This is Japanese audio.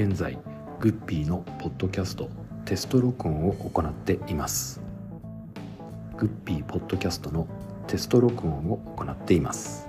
現在グッピーのポッドキャストテスト録音を行っています。グッピーポッドキャストのテスト録音を行っています。